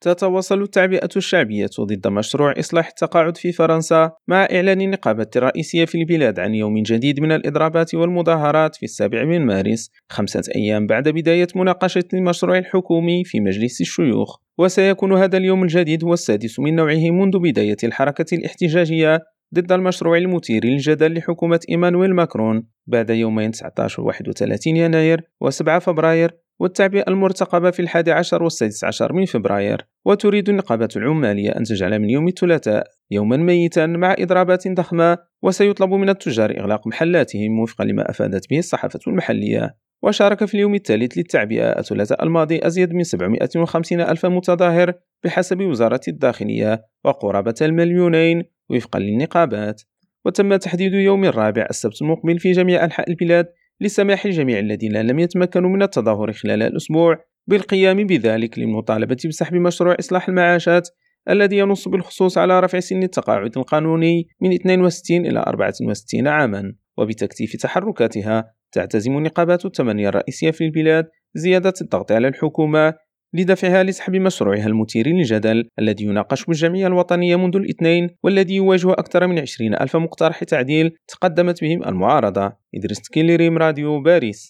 تتواصل التعبئة الشعبية ضد مشروع إصلاح التقاعد في فرنسا مع إعلان النقابة الرئيسية في البلاد عن يوم جديد من الإضرابات والمظاهرات في السابع من مارس خمسة أيام بعد بداية مناقشة المشروع الحكومي في مجلس الشيوخ. وسيكون هذا اليوم الجديد هو السادس من نوعه منذ بداية الحركة الاحتجاجية ضد المشروع المثير للجدل لحكومة إيمانويل ماكرون بعد يومين 19 و 31 يناير و7 فبراير والتعبئة المرتقبة في الحادي عشر والسادس عشر من فبراير. وتريد النقابة العمالية أن تجعل من يوم الثلاثاء يوما ميتا مع إضرابات ضخمة وسيطلب من التجار إغلاق محلاتهم وفقا لما أفادت به الصحافة المحلية. وشارك في اليوم الثالث للتعبئة الثلاثاء الماضي أزيد من 750 ألف متظاهر بحسب وزارة الداخلية وقرابة المليونين وفقا للنقابات. وتم تحديد يوم الرابع السبت المقبل في جميع أنحاء البلاد لسماح الجميع الذين لم يتمكنوا من التظاهر خلال الأسبوع بالقيام بذلك للمطالبة بسحب مشروع إصلاح المعاشات الذي ينص بالخصوص على رفع سن التقاعد القانوني من 62 إلى 64 عاما. وبتكثيف تحركاتها تعتزم النقابات الثمانية الرئيسية في البلاد زيادة الضغط على الحكومة لدفعها لسحب مشروعها المثير للجدل الذي يناقش بالجمعية الوطنية منذ الاثنين والذي يواجه أكثر من عشرين ألف مقترح تعديل تقدمت بهم المعارضة. إدريس كيلي ريم راديو باريس.